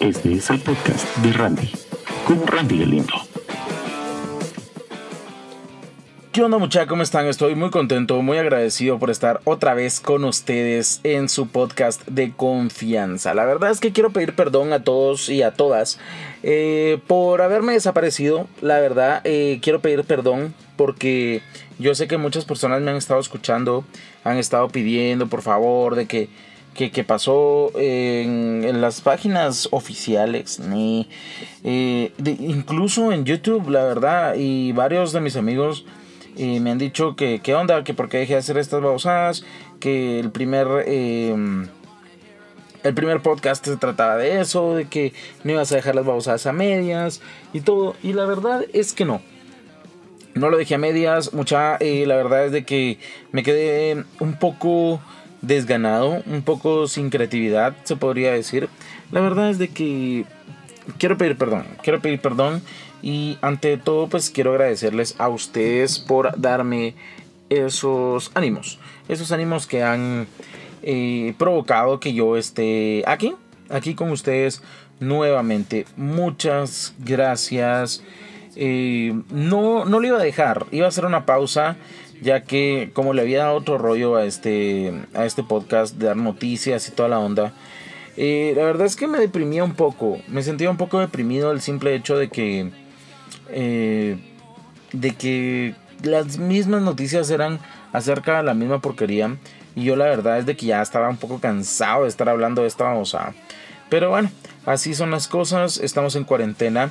Este es el podcast de Randy, con Randy Galindo. ¿Qué onda muchachos? ¿Cómo están? Estoy muy contento, muy agradecido por estar otra vez con ustedes en su podcast de confianza. La verdad es que quiero pedir perdón a todos y a todas eh, por haberme desaparecido. La verdad, eh, quiero pedir perdón porque yo sé que muchas personas me han estado escuchando, han estado pidiendo por favor de que que, pasó en, las páginas oficiales, ni eh, incluso en YouTube, la verdad, y varios de mis amigos eh, me han dicho que qué onda, que por qué dejé de hacer estas babosadas, que el primer... Em, el primer podcast se trataba de eso, de que no ibas a dejar las babosadas a medias y todo. Y la verdad es que no. No lo dejé a medias, mucha. Eh, la verdad es de que me quedé un poco desganado, un poco sin creatividad, se podría decir. La verdad es de que quiero pedir perdón, quiero pedir perdón y ante todo pues quiero agradecerles a ustedes por darme esos ánimos, esos ánimos que han eh, provocado que yo esté aquí, aquí con ustedes nuevamente. Muchas gracias. Eh, no, no lo iba a dejar, iba a hacer una pausa ya que como le había dado otro rollo a este, a este podcast de dar noticias y toda la onda, eh, la verdad es que me deprimía un poco, me sentía un poco deprimido el simple hecho de que, eh, de que las mismas noticias eran acerca de la misma porquería y yo la verdad es de que ya estaba un poco cansado de estar hablando de esta babosa. Pero bueno, así son las cosas, estamos en cuarentena,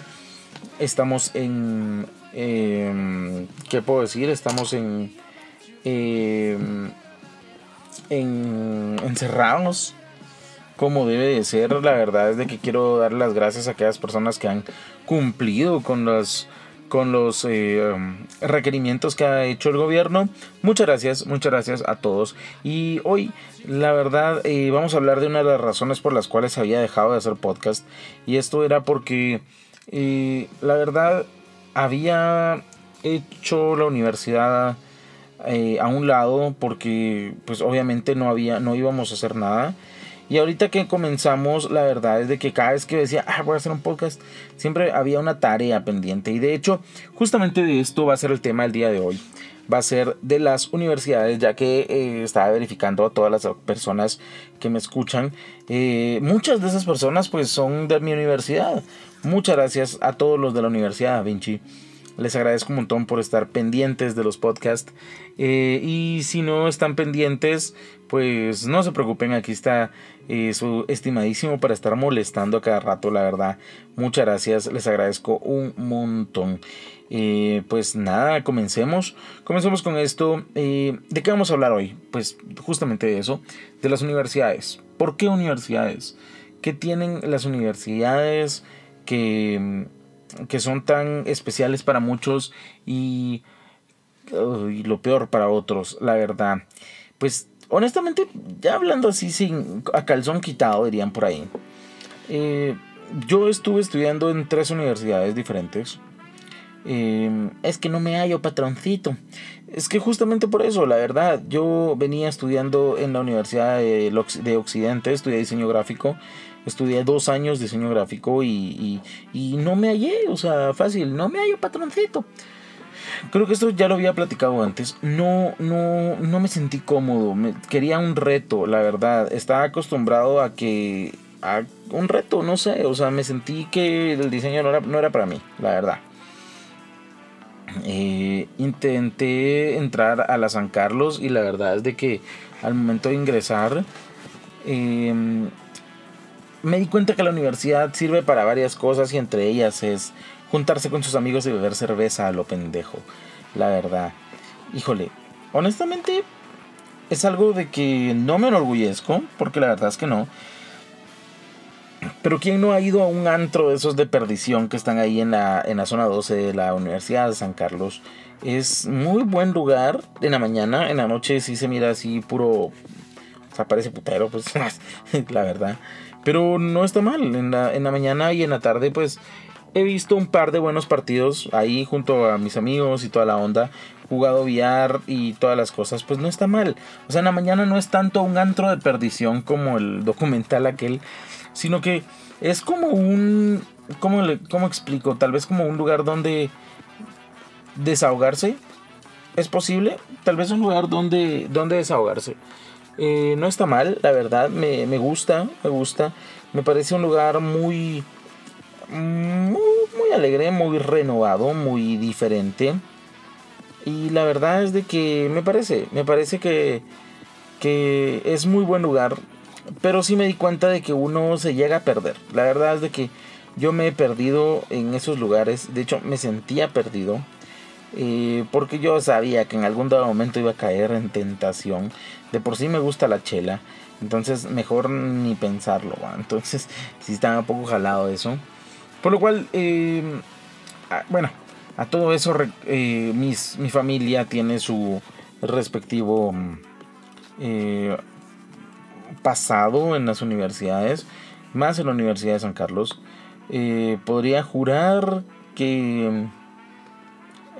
estamos en eh, ¿Qué puedo decir? Estamos en, em, en encerrados como debe de ser. La verdad es de que quiero dar las gracias a aquellas personas que han cumplido con los con los em, requerimientos que ha hecho el gobierno. Muchas gracias, muchas gracias a todos. Y hoy, la verdad, eh, vamos a hablar de una de las razones por las cuales había dejado de hacer podcast. Y esto era porque, eh, la verdad, había hecho la universidad eh, a un lado porque pues obviamente no había no íbamos a hacer nada y ahorita que comenzamos la verdad es de que cada vez que decía ah voy a hacer un podcast siempre había una tarea pendiente y de hecho justamente de esto va a ser el tema del día de hoy va a ser de las universidades, ya que eh, estaba verificando a todas las personas que me escuchan. Eh, muchas de esas personas pues son de mi universidad. Muchas gracias a todos los de la Universidad Da Vinci. Les agradezco un montón por estar pendientes de los podcasts. Eh, y si no están pendientes, pues no se preocupen, aquí está su estimadísimo para estar molestando a cada rato, la verdad. Muchas gracias, les agradezco un montón. Eh, pues nada, comencemos. Comencemos con esto. Eh, ¿De qué vamos a hablar hoy? Pues justamente de eso, de las universidades. ¿Por qué universidades? ¿Qué tienen las universidades que, que son tan especiales para muchos y, lo peor para otros? La verdad. Pues honestamente, ya hablando así sin a calzón quitado, dirían por ahí. Eh, yo estuve estudiando en tres universidades diferentes. Em, es que no me hallo patroncito. Es que justamente por eso, la verdad, yo venía estudiando en la Universidad de, Occidente, estudié diseño gráfico, estudié dos años diseño gráfico y, no me hallé, o sea, fácil, no me hallo patroncito. Creo que esto ya lo había platicado antes. No, no, no me sentí cómodo. Me, quería un reto, la verdad. Estaba acostumbrado a que. a un reto, no sé. O sea, me sentí que el diseño no era, no era para mí, la verdad. Eh, intenté entrar a la San Carlos y la verdad es de que al momento de ingresar em, me di cuenta que la universidad sirve para varias cosas y entre ellas es juntarse con sus amigos y beber cerveza a lo pendejo. La verdad. Híjole, honestamente es algo de que no me enorgullezco, porque la verdad es que no. Pero ¿quién no ha ido a un antro de esos de perdición que están ahí en la, en la zona 12 de la Universidad de San Carlos? Es muy buen lugar en la mañana, en la noche sí se mira así puro... O sea, parece putero, pues la verdad. Pero no está mal, en la, en la mañana y en la tarde pues he visto un par de buenos partidos ahí junto a mis amigos y toda la onda. Jugado VR y todas las cosas, pues no está mal. O sea, en la mañana no es tanto un antro de perdición como el documental aquel sino que es como un, ¿cómo, cómo explico? Tal vez como un lugar donde desahogarse. ¿Es posible? Tal vez un lugar donde, donde desahogarse. Eh, no está mal, la verdad, me, me, gusta, me gusta. Me parece un lugar muy, muy, muy alegre, muy renovado, muy diferente. Y la verdad es de que me parece, me parece que, que es muy buen lugar. Pero sí me di cuenta de que uno se llega a perder. La verdad es de que yo me he perdido en esos lugares. De hecho, me sentía perdido. Eh, porque yo sabía que en algún dado momento iba a caer en tentación. De por sí me gusta la chela. Entonces mejor ni pensarlo. Entonces sí estaba un poco jalado eso. Por lo cual, eh, bueno, a todo eso eh, mis, mi familia tiene su respectivo eh, pasado en las universidades, más en la Universidad de San Carlos. Eh, podría jurar que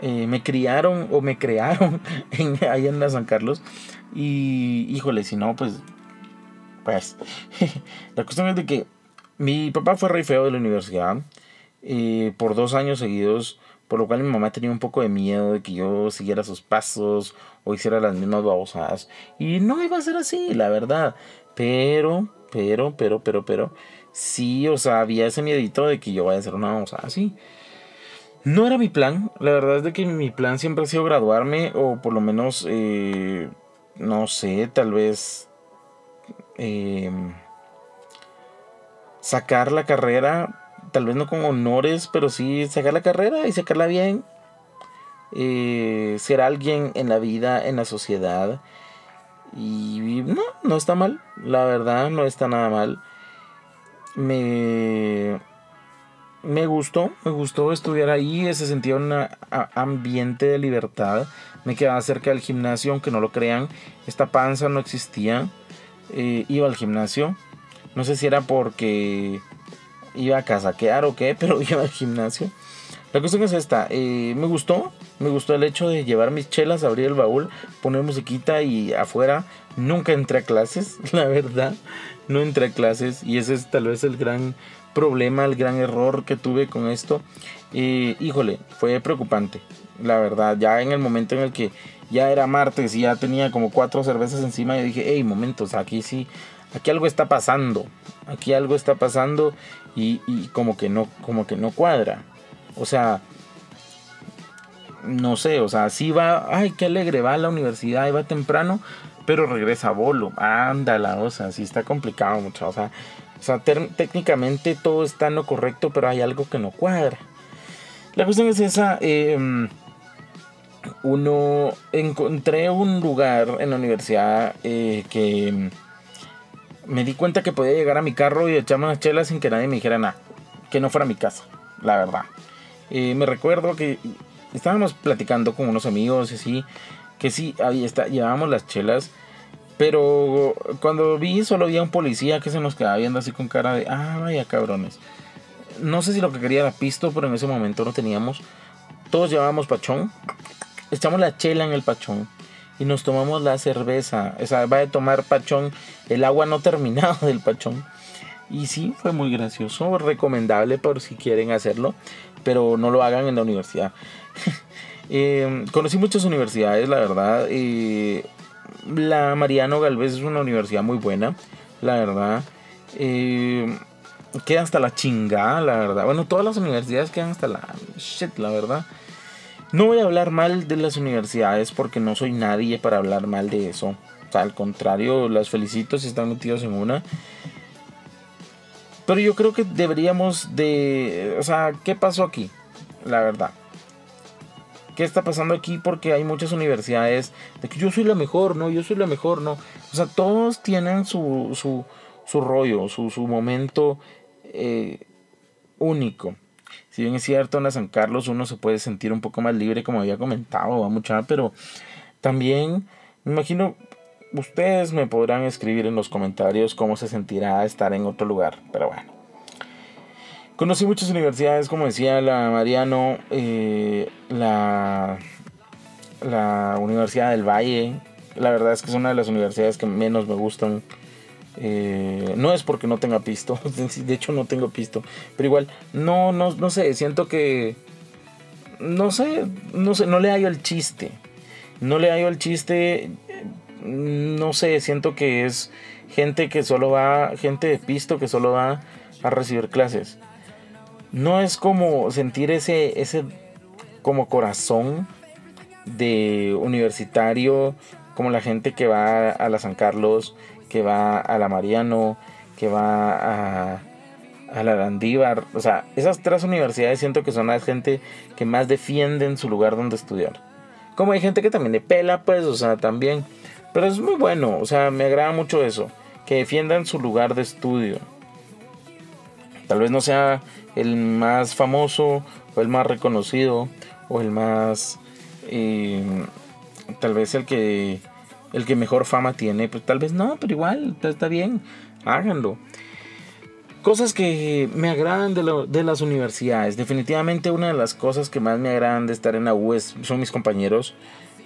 me criaron o me crearon en, en la San Carlos. Y híjole, si no, pues, pues, la cuestión es de que mi papá fue rey feo de la universidad por dos años seguidos por lo cual mi mamá tenía un poco de miedo de que yo siguiera sus pasos o hiciera las mismas babosadas. Y no iba a ser así, la verdad. Pero, pero, pero, pero, pero, sí, o sea, había ese miedito de que yo vaya a hacer una babosada así. No era mi plan, la verdad es de que mi plan siempre ha sido graduarme o por lo menos, eh, no sé, tal vez eh, sacar la carrera tal vez no con honores, pero sí sacar la carrera y sacarla bien. Eh, ser alguien en la vida, en la sociedad. Y no, no está mal. La verdad, no está nada mal. Me, me gustó, me gustó estudiar ahí. Se sentía un ambiente de libertad. Me quedaba cerca del gimnasio, aunque no lo crean. Esta panza no existía. Eh, iba al gimnasio. No sé si era porque iba a casaquear o qué, pero iba al gimnasio. La cuestión es esta, eh, me gustó, me gustó el hecho de llevar mis chelas, abrir el baúl, poner musiquita y afuera. Nunca entré a clases, la verdad, no entré a clases y ese es tal vez el gran problema, el gran error que tuve con esto. Eh, híjole, fue preocupante, la verdad, ya en el momento en el que ya era martes y ya tenía como cuatro cervezas encima, y dije, hey, momentos, aquí sí, aquí algo está pasando, aquí algo está pasando y, como que no como que no cuadra. O sea no sé o sea sí va ay qué alegre va a la universidad y va temprano pero regresa a bolo. Ándala o sea sí está complicado mucho o sea o sea técnicamente todo está en lo correcto pero hay algo que no cuadra. La cuestión es esa em, uno encontré un lugar en la universidad eh, que me di cuenta que podía llegar a mi carro y echarme unas chelas sin que nadie me dijera nada. Que no fuera mi casa, la verdad. Me recuerdo que estábamos platicando con unos amigos y así. Que sí, ahí está, llevábamos las chelas. Pero cuando vi, solo había un policía que se nos quedaba viendo así con cara de, ah, vaya cabrones. No sé si lo que quería era pisto, pero en ese momento no teníamos. Todos llevábamos pachón. Echamos la chela en el pachón y nos tomamos la cerveza. O sea, va a tomar pachón, el agua no terminado del pachón. Y sí, fue muy gracioso, recomendable por si quieren hacerlo, pero no lo hagan en la universidad. Em, conocí muchas universidades, la verdad. La Mariano Galvez es una universidad muy buena, la verdad. Eh, queda hasta la chingada, la verdad. Bueno, todas las universidades quedan hasta la shit, la verdad. No voy a hablar mal de las universidades porque no soy nadie para hablar mal de eso. O sea, al contrario, las felicito si están metidos en una. Pero yo creo que deberíamos de... O sea, ¿qué pasó aquí? La verdad. ¿Qué está pasando aquí? Porque hay muchas universidades de que yo soy la mejor, no, yo soy la mejor, no. O sea, todos tienen su, su, su rollo, su, su momento eh, único. Si bien es cierto, en la San Carlos uno se puede sentir un poco más libre, como había comentado, va mucha, pero también me imagino ustedes me podrán escribir en los comentarios cómo se sentirá estar en otro lugar, pero bueno. Conocí muchas universidades, como decía la Mariano, eh, la, la Universidad del Valle. La verdad es que es una de las universidades que menos me gustan. Eh, no es porque no tenga pisto, de hecho no tengo pisto, pero igual, no, no, no sé, siento que, no sé, no sé, no le hallo el chiste, no le hallo el chiste, no sé, siento que es gente que solo va, gente de pisto que solo va a recibir clases. No es como sentir ese, ese como corazón de universitario, como la gente que va a la San Carlos, que va a la Mariano, que va a, la Landívar. O sea, esas tres universidades siento que son la gente que más defienden su lugar donde estudiar. Como hay gente que también le pela, pues, o sea, también. Pero es muy bueno, o sea, me agrada mucho eso. Que defiendan su lugar de estudio. Tal vez no sea el más famoso o el más reconocido o el más... Eh, tal vez el que el que mejor fama tiene, pues tal vez no, pero igual, está bien, háganlo. Cosas que me agradan de, las universidades. Definitivamente una de las cosas que más me agradan de estar en la U son mis compañeros.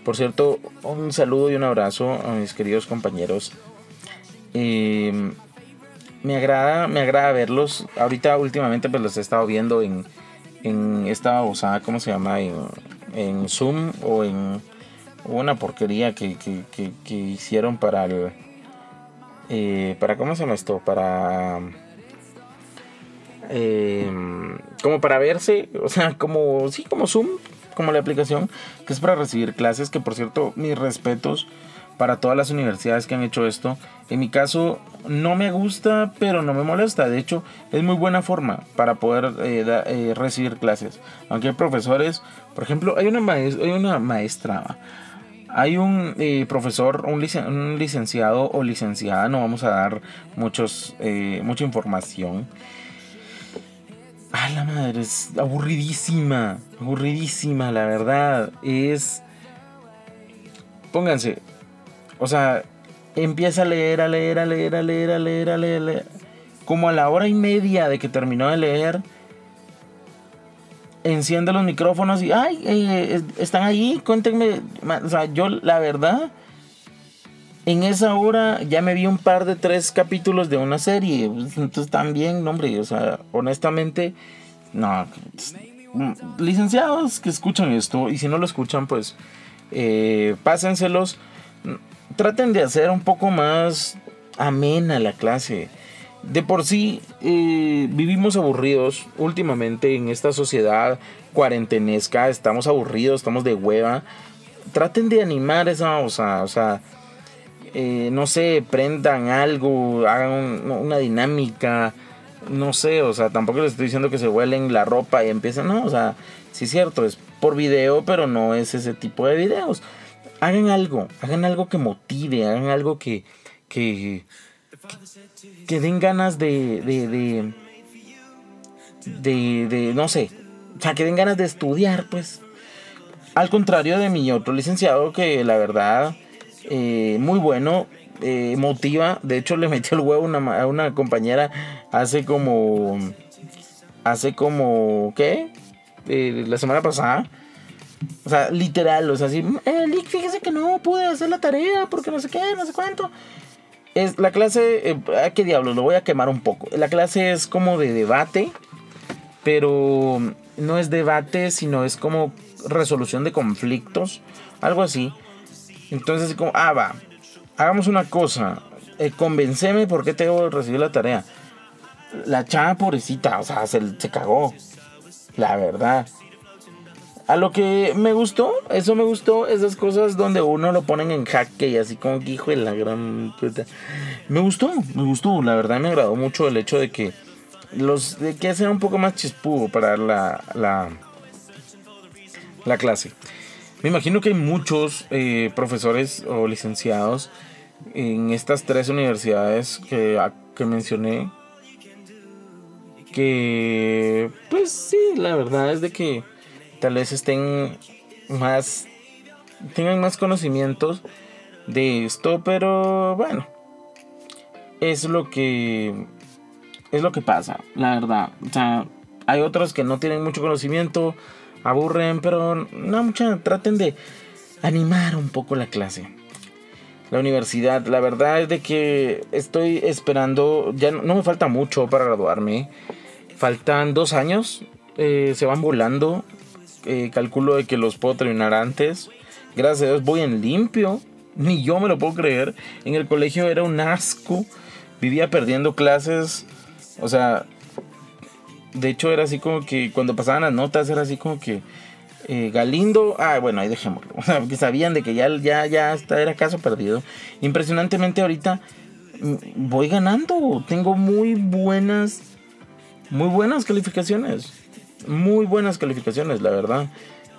Por cierto, un saludo y un abrazo a mis queridos compañeros. Em, me agrada, me agrada verlos. Ahorita últimamente pues los he estado viendo en, en esta babosada, ¿cómo se llama? En, en Zoom o en una porquería que, hicieron para el... Eh, para ¿Cómo se llama esto? Para... Em, como para verse, o sea, como, sí, como Zoom, como la aplicación, que es para recibir clases, que por cierto, mis respetos para todas las universidades que han hecho esto. En mi caso, no me gusta, pero no me molesta. De hecho, es muy buena forma para poder eh, eh, recibir clases. Aunque hay profesores, por ejemplo, hay una, hay una maestra, hay un eh, profesor, un, licenciado o licenciada, no vamos a dar muchos, eh, mucha información. A la madre, es aburridísima, aburridísima, la verdad. Es... Pónganse, o sea, empieza a leer, a leer, a leer, a leer, a leer, a leer. Como a la hora y media de que terminó de leer, enciende los micrófonos y, ay, eh, están ahí, cuéntenme. O sea, yo la verdad, en esa hora ya me vi un par de tres capítulos de una serie. Entonces también, hombre, o sea, honestamente, no. Licenciados que escuchan esto, y si no lo escuchan, pues eh, pásenselos. Traten de hacer un poco más amena la clase de por sí eh, vivimos aburridos últimamente en esta sociedad cuarentenesca, estamos aburridos, estamos de hueva. Traten de animar esa cosa, o sea, eh, no sé, prendan algo, hagan una dinámica, no sé, o sea, tampoco les estoy diciendo que se huelen la ropa y empiezan, no, o sea, sí es cierto, es por video, pero no es ese tipo de videos. Hagan algo, hagan algo que motive, hagan algo que, que que den ganas de, de, de, no sé, o sea, que den ganas de estudiar, pues. Al contrario de mi otro licenciado, que la verdad, eh, muy bueno, eh, motiva. De hecho, le metió el huevo a una compañera hace como. Hace como. ¿Qué? Eh, la semana pasada. O sea, literal, o sea, así. Lick, fíjese que no pude hacer la tarea porque no sé qué, no sé cuánto. Es, la clase, eh, ¿a qué diablos? Lo voy a quemar un poco. La clase es como de debate, pero no es debate, sino es como resolución de conflictos, algo así. Entonces, como, ah, va, hagamos una cosa, eh, convenceme por qué tengo que recibir la tarea. La chava pobrecita, o sea, se, se cagó, la verdad. A lo que me gustó, eso me gustó, esas cosas donde uno lo ponen en jaque y así como que hijo de la gran. Me gustó, me gustó, la verdad me agradó mucho el hecho de que los de que sea un poco más chispudo para la, la, la clase. Me imagino que hay muchos eh, profesores o licenciados en estas tres universidades que mencioné que pues sí, la verdad es de que tal vez estén más, tengan más conocimientos de esto, pero bueno, es lo que, es lo que pasa, la verdad. O sea, hay otros que no tienen mucho conocimiento, aburren, pero no mucha, traten de animar un poco la clase. la universidad. La verdad es de que estoy esperando, ya no, me falta mucho para graduarme. Faltan dos años, eh, se van volando. Eh, calculo de que los puedo terminar antes. Gracias a Dios voy en limpio. Ni yo me lo puedo creer. En el colegio era un asco. Vivía perdiendo clases. O sea, de hecho era así como que cuando pasaban las notas era así como que eh, Galindo, ah, bueno, ahí dejémoslo. O sea, que sabían de que ya, ya, ya era caso perdido. Impresionantemente ahorita mm, voy ganando. Tengo muy buenas, muy buenas calificaciones. Muy buenas calificaciones, la verdad.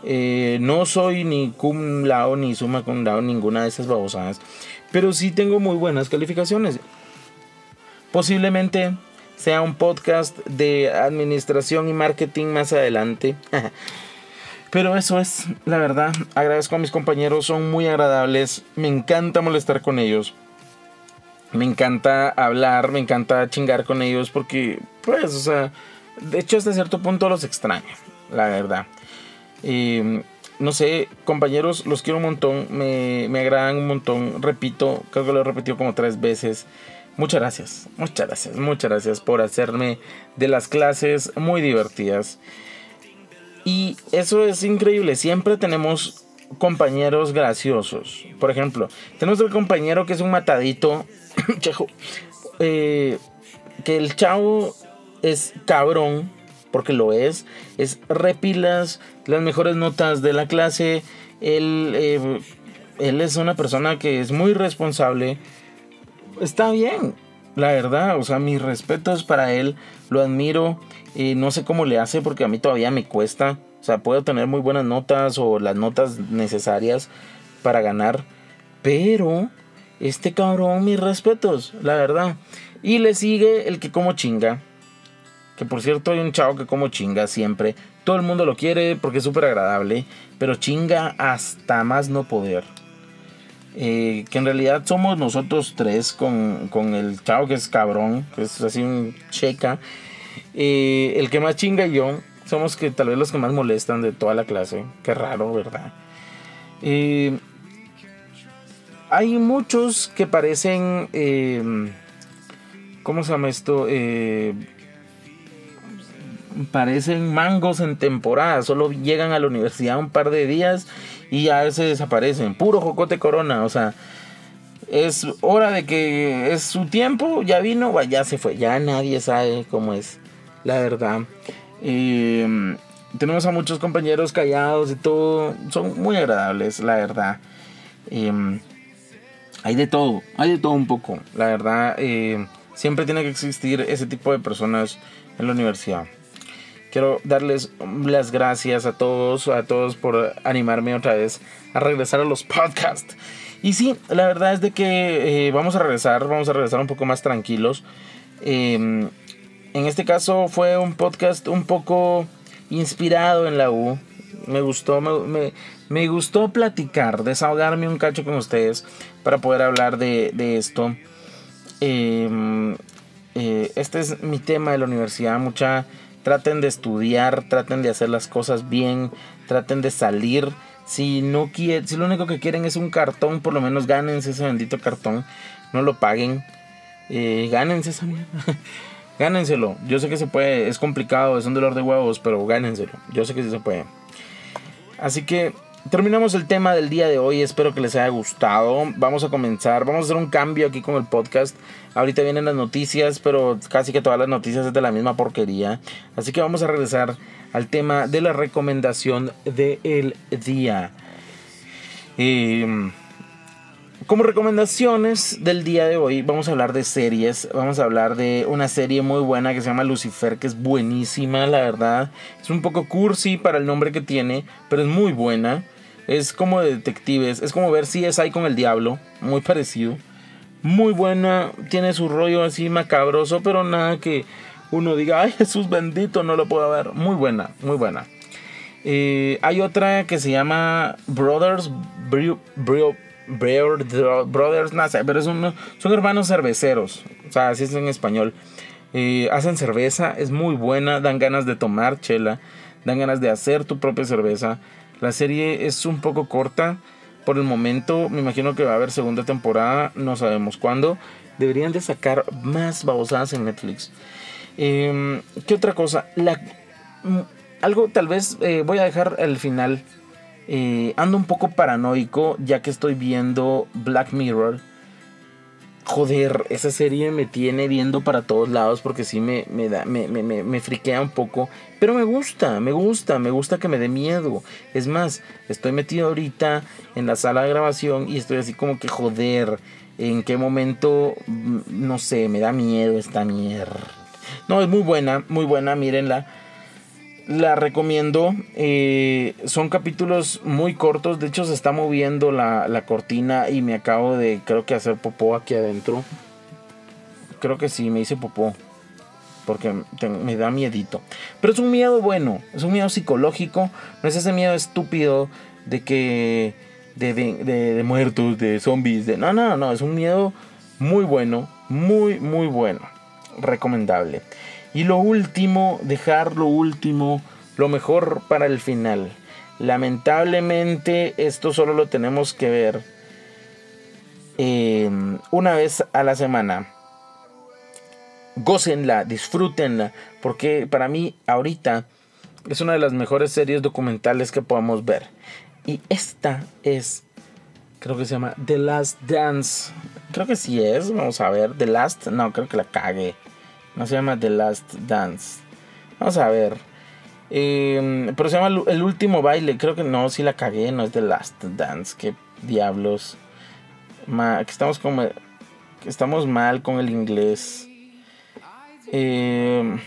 Eh, no soy ni cum lao ni suma cum lao, ninguna de esas babosadas. Pero sí tengo muy buenas calificaciones. Posiblemente sea un podcast de administración y marketing más adelante. Pero eso es, la verdad, agradezco a mis compañeros, son muy agradables, me encanta molestar con ellos. Me encanta hablar, me encanta chingar con ellos porque, pues, o sea, de hecho hasta cierto punto los extraño, la verdad. no sé, compañeros, los quiero un montón, me, me agradan un montón, repito, creo que lo he repetido como tres veces. Muchas gracias, muchas gracias, muchas gracias por hacerme de las clases muy divertidas. Y eso es increíble. Siempre tenemos compañeros graciosos. Por ejemplo, tenemos el compañero que es un matadito. Eh, que el chavo es cabrón. Porque lo es. Es repilas las mejores notas de la clase. Él, eh, él es una persona que es muy responsable. Está bien. La verdad, o sea, mis respetos para él. Lo admiro no sé cómo le hace porque a mí todavía me cuesta. O sea, puedo tener muy buenas notas o las notas necesarias para ganar. Pero este cabrón, mis respetos, la verdad. Y le sigue el que como chinga. Que por cierto hay un chavo que como chinga siempre. Todo el mundo lo quiere porque es súper agradable. Pero chinga hasta más no poder. Eh, que en realidad somos nosotros tres con, con el chavo que es cabrón. Que es así un checa. Eh, el que más chinga yo, somos que tal vez los que más molestan de toda la clase. Qué raro, ¿verdad? Eh, hay muchos que parecen... Eh, ¿Cómo se llama esto? Parecen mangos en temporada. Solo llegan a la universidad un par de días y ya se desaparecen. Puro jocote corona. O sea, es hora de que es su tiempo. Ya vino, ya se fue. Ya nadie sabe cómo es la verdad. Eh, tenemos a muchos compañeros callados y todo. Son muy agradables, la verdad. Eh, hay de todo, hay de todo un poco. La verdad, eh, siempre tiene que existir ese tipo de personas en la universidad. Quiero darles las gracias a todos, a todos por animarme otra vez a regresar a los podcasts. Y sí, la verdad es de que vamos a regresar, vamos a regresar un poco más tranquilos. En este caso fue un podcast un poco inspirado en la U. Me gustó, me, me, gustó platicar, desahogarme un cacho con ustedes para poder hablar de, esto. Em, eh, este es mi tema de la universidad. Mucha, traten de estudiar, traten de hacer las cosas bien, traten de salir. Si no quieren, si lo único que quieren es un cartón, por lo menos gánense ese bendito cartón. No lo paguen. Eh, gánense esa mierda. Gánenselo. Yo sé que se puede. Es complicado, es un dolor de huevos, pero gánenselo. Yo sé que sí se puede. Así que terminamos el tema del día de hoy. Espero que les haya gustado. Vamos a comenzar. Vamos a hacer un cambio aquí con el podcast. Ahorita vienen las noticias, pero casi que todas las noticias es de la misma porquería. Así que vamos a regresar al tema de la recomendación del día. Eh, como recomendaciones del día de hoy, vamos a hablar de series. Vamos a hablar de una serie muy buena que se llama Lucifer, que es buenísima, la verdad. Es un poco cursi para el nombre que tiene, pero es muy buena. Es como de detectives, es como ver si es ahí con el diablo, muy parecido. Muy buena, tiene su rollo así macabroso, pero nada que uno diga, ay Jesús bendito, no lo puedo ver. Muy buena, muy buena. Eh, hay otra que se llama Brothers Brio, Brothers, no sé, pero son, son hermanos cerveceros, o sea, así es en español. Eh, hacen cerveza, es muy buena, dan ganas de tomar chela, dan ganas de hacer tu propia cerveza. La serie es un poco corta, Por el momento, me imagino que va a haber segunda temporada, no sabemos cuándo. Deberían de sacar más babosadas en Netflix. Em, ¿Qué otra cosa? Mm, algo tal vez eh, voy a dejar al final. Eh, ando un poco paranoico ya que estoy viendo Black Mirror. Joder, esa serie me tiene viendo para todos lados porque sí me, me, da, me, me, me, friquea un poco. Pero me gusta, me gusta, me gusta que me dé miedo. Es más, estoy metido ahorita en la sala de grabación y estoy así como que joder. ¿En qué momento, mm, no sé, me da miedo esta mierda? No, es muy buena, muy buena, mírenla. La recomiendo. Eh, son capítulos muy cortos. De hecho, se está moviendo la, cortina y me acabo de, creo que, hacer popó aquí adentro. Creo que sí, me hice popó. Porque me da miedito. Pero es un miedo bueno. Es un miedo psicológico. No es ese miedo estúpido de que... De, de, de muertos, de zombies. De, no, no, no. Es un miedo muy bueno. Muy, muy bueno. Recomendable. Y lo último, dejar lo último, lo mejor para el final. Lamentablemente esto solo lo tenemos que ver em, una vez a la semana. Gócenla, disfrútenla, porque para mí ahorita es una de las mejores series documentales que podamos ver. Y esta es, creo que se llama The Last Dance. Creo que sí es, vamos a ver. The Last, no, creo que la cague. No se llama The Last Dance. Vamos a ver. Em, pero se llama El último baile. Creo que no, si la cagué. No es The Last Dance. Qué diablos. que estamos como. estamos mal con el inglés. Em,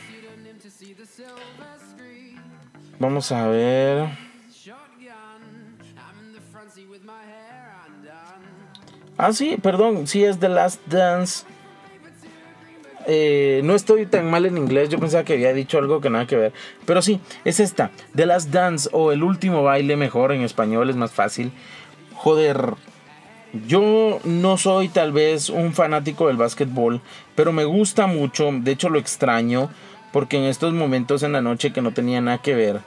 vamos a ver. Ah, sí, perdón. Sí es The Last Dance. Eh, no estoy tan mal en inglés, yo pensaba que había dicho algo que nada que ver. Pero sí, es esta, The Last Dance o El último baile mejor en español, es más fácil. Joder, yo no soy tal vez un fanático del básquetbol, pero me gusta mucho, de hecho lo extraño, porque en estos momentos en la noche que no tenía nada que ver,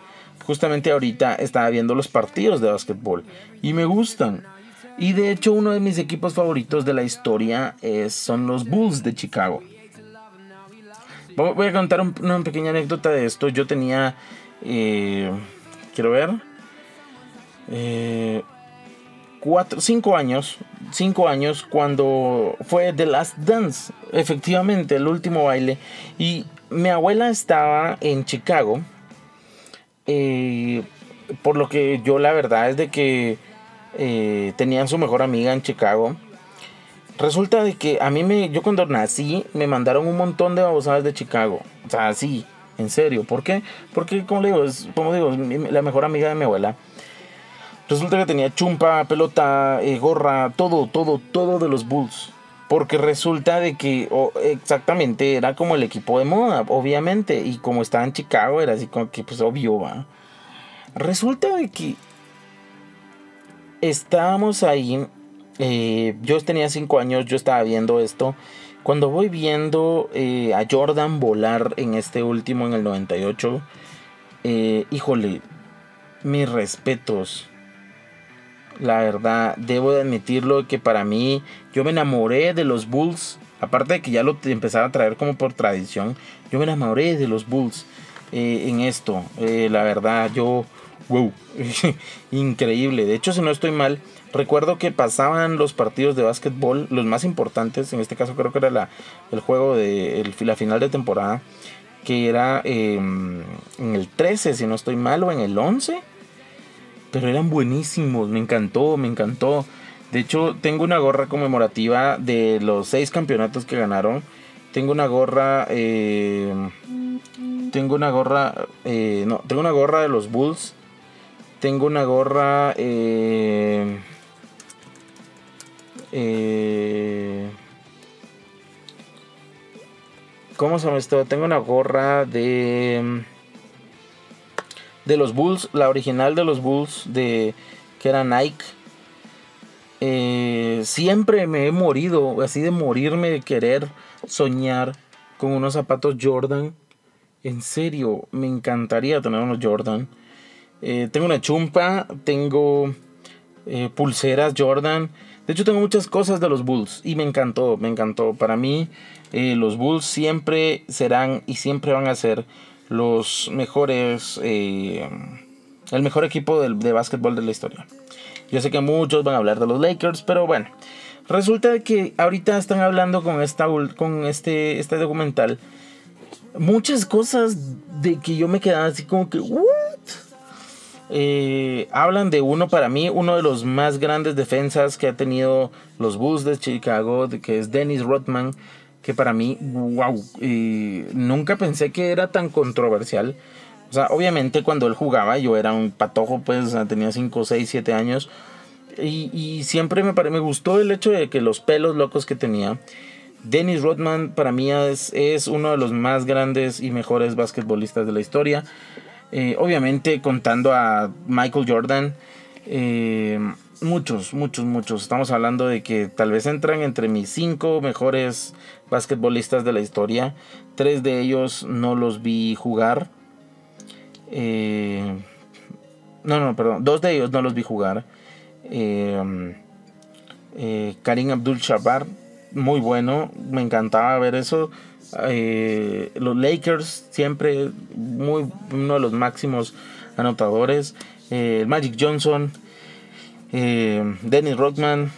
justamente ahorita estaba viendo los partidos de básquetbol y me gustan. Y de hecho uno de mis equipos favoritos de la historia es, son los Bulls de Chicago. Voy a contar una pequeña anécdota de esto. Yo tenía, eh, quiero ver, eh, cuatro, cinco años, cinco años cuando fue The Last Dance, efectivamente, el último baile. Y mi abuela estaba en Chicago, eh, por lo que yo la verdad es de que tenían su mejor amiga en Chicago. Resulta de que a mí me, yo cuando nací me mandaron un montón de babosadas de Chicago. O sea, sí, en serio. ¿Por qué? Porque, como le digo, como digo, la mejor amiga de mi abuela. Resulta que tenía chumpa, pelota, eh, gorra, todo, todo, todo de los Bulls. Porque resulta de que exactamente era como el equipo de moda, obviamente. Y como estaba en Chicago, era así como que, pues obvio, va. Resulta de que estábamos ahí eh, yo tenía 5 años, yo estaba viendo esto. Cuando voy viendo eh, a Jordan volar en este último, en el 98, eh, híjole, mis respetos. La verdad, debo de admitirlo que para mí, yo me enamoré de los Bulls. Aparte de que ya lo empezaba a traer como por tradición, yo me enamoré de los Bulls en esto. la verdad, yo, wow, increíble. De hecho, si no estoy mal, Recuerdo que pasaban los partidos de básquetbol, los más importantes, en este caso creo que era la, el juego de la final de temporada, que era em, en el 13, si no estoy mal, o en el 11. Pero eran buenísimos, me encantó, me encantó. De hecho, tengo una gorra conmemorativa de los seis campeonatos que ganaron. Tengo una gorra, em, tengo una gorra, eh, no, tengo una gorra de los Bulls. Tengo una gorra, eh, eh, ¿Cómo se llama esto? Tengo una gorra de. De los Bulls, la original de los Bulls, de que era Nike. Eh, siempre me he morido, así de morirme de querer soñar con unos zapatos Jordan. En serio, me encantaría tener unos Jordan. Eh, tengo una chumpa, tengo pulseras Jordan. De hecho, tengo muchas cosas de los Bulls y me encantó, me encantó. Para mí, eh, los Bulls siempre serán y siempre van a ser los mejores, eh, el mejor equipo de, de básquetbol de la historia. Yo sé que muchos van a hablar de los Lakers, pero bueno. Resulta que ahorita están hablando con, esta, con este, este documental muchas cosas de que yo me quedaba así como que. Eh, hablan de uno para mí, uno de los más grandes defensas que ha tenido los Bulls de Chicago, que es Dennis Rodman, que para mí, wow, nunca pensé que era tan controversial. O sea, obviamente cuando él jugaba yo era un patojo, pues tenía 5, 6, 7 años. Y, siempre me, me gustó el hecho de que los pelos locos que tenía. Dennis Rodman para mí es, es uno de los más grandes y mejores basquetbolistas de la historia. Eh, obviamente contando a Michael Jordan. Eh, muchos, muchos, muchos. Estamos hablando de que tal vez entran entre mis cinco mejores basquetbolistas de la historia. Tres de ellos no los vi jugar. Eh, no, no, perdón. Dos de ellos no los vi jugar. Karim Abdul-Jabbar, muy bueno. Me encantaba ver eso. Eh, los Lakers siempre muy, uno de los máximos anotadores. Eh, Magic Johnson, eh, Dennis Rodman,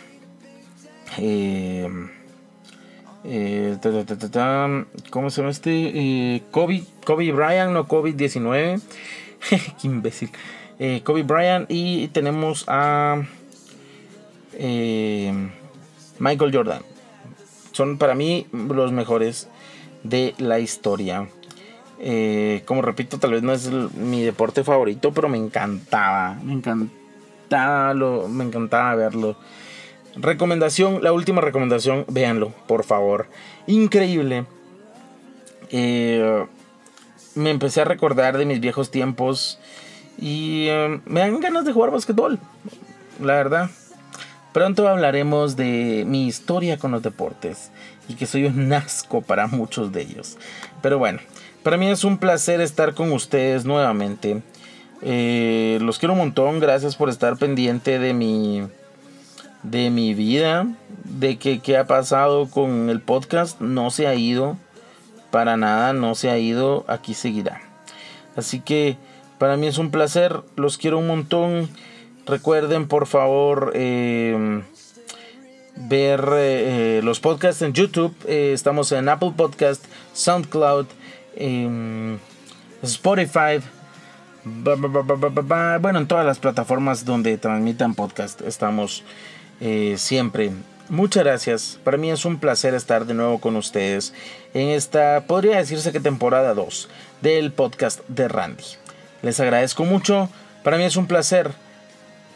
¿cómo se llama este? Kobe, Kobe Bryant, no COVID-19. Qué imbécil. Kobe Bryant y tenemos a Michael Jordan. Son para mí los mejores de la historia. Eh, como repito, tal vez no es mi deporte favorito, pero me encantaba, me encantaba, lo, me encantaba verlo. Recomendación, la última recomendación, véanlo, por favor. Increíble. Eh, me empecé a recordar de mis viejos tiempos y eh, me dan ganas de jugar basquetbol, la verdad. Pronto hablaremos de mi historia con los deportes y que soy un asco para muchos de ellos. Pero bueno, para mí es un placer estar con ustedes nuevamente. Eh, los quiero un montón, gracias por estar pendiente de mi de mi vida, de que qué ha pasado con el podcast, no se ha ido para nada, no se ha ido, aquí seguirá. Así que para mí es un placer, los quiero un montón. Recuerden por favor eh, ver eh, los podcasts en YouTube. Eh, estamos en Apple Podcast, SoundCloud, Spotify. Bueno, en todas las plataformas donde transmitan podcast estamos siempre. Muchas gracias. Para mí es un placer estar de nuevo con ustedes en esta, podría decirse que temporada 2 del podcast de Randy. Les agradezco mucho. Para mí es un placer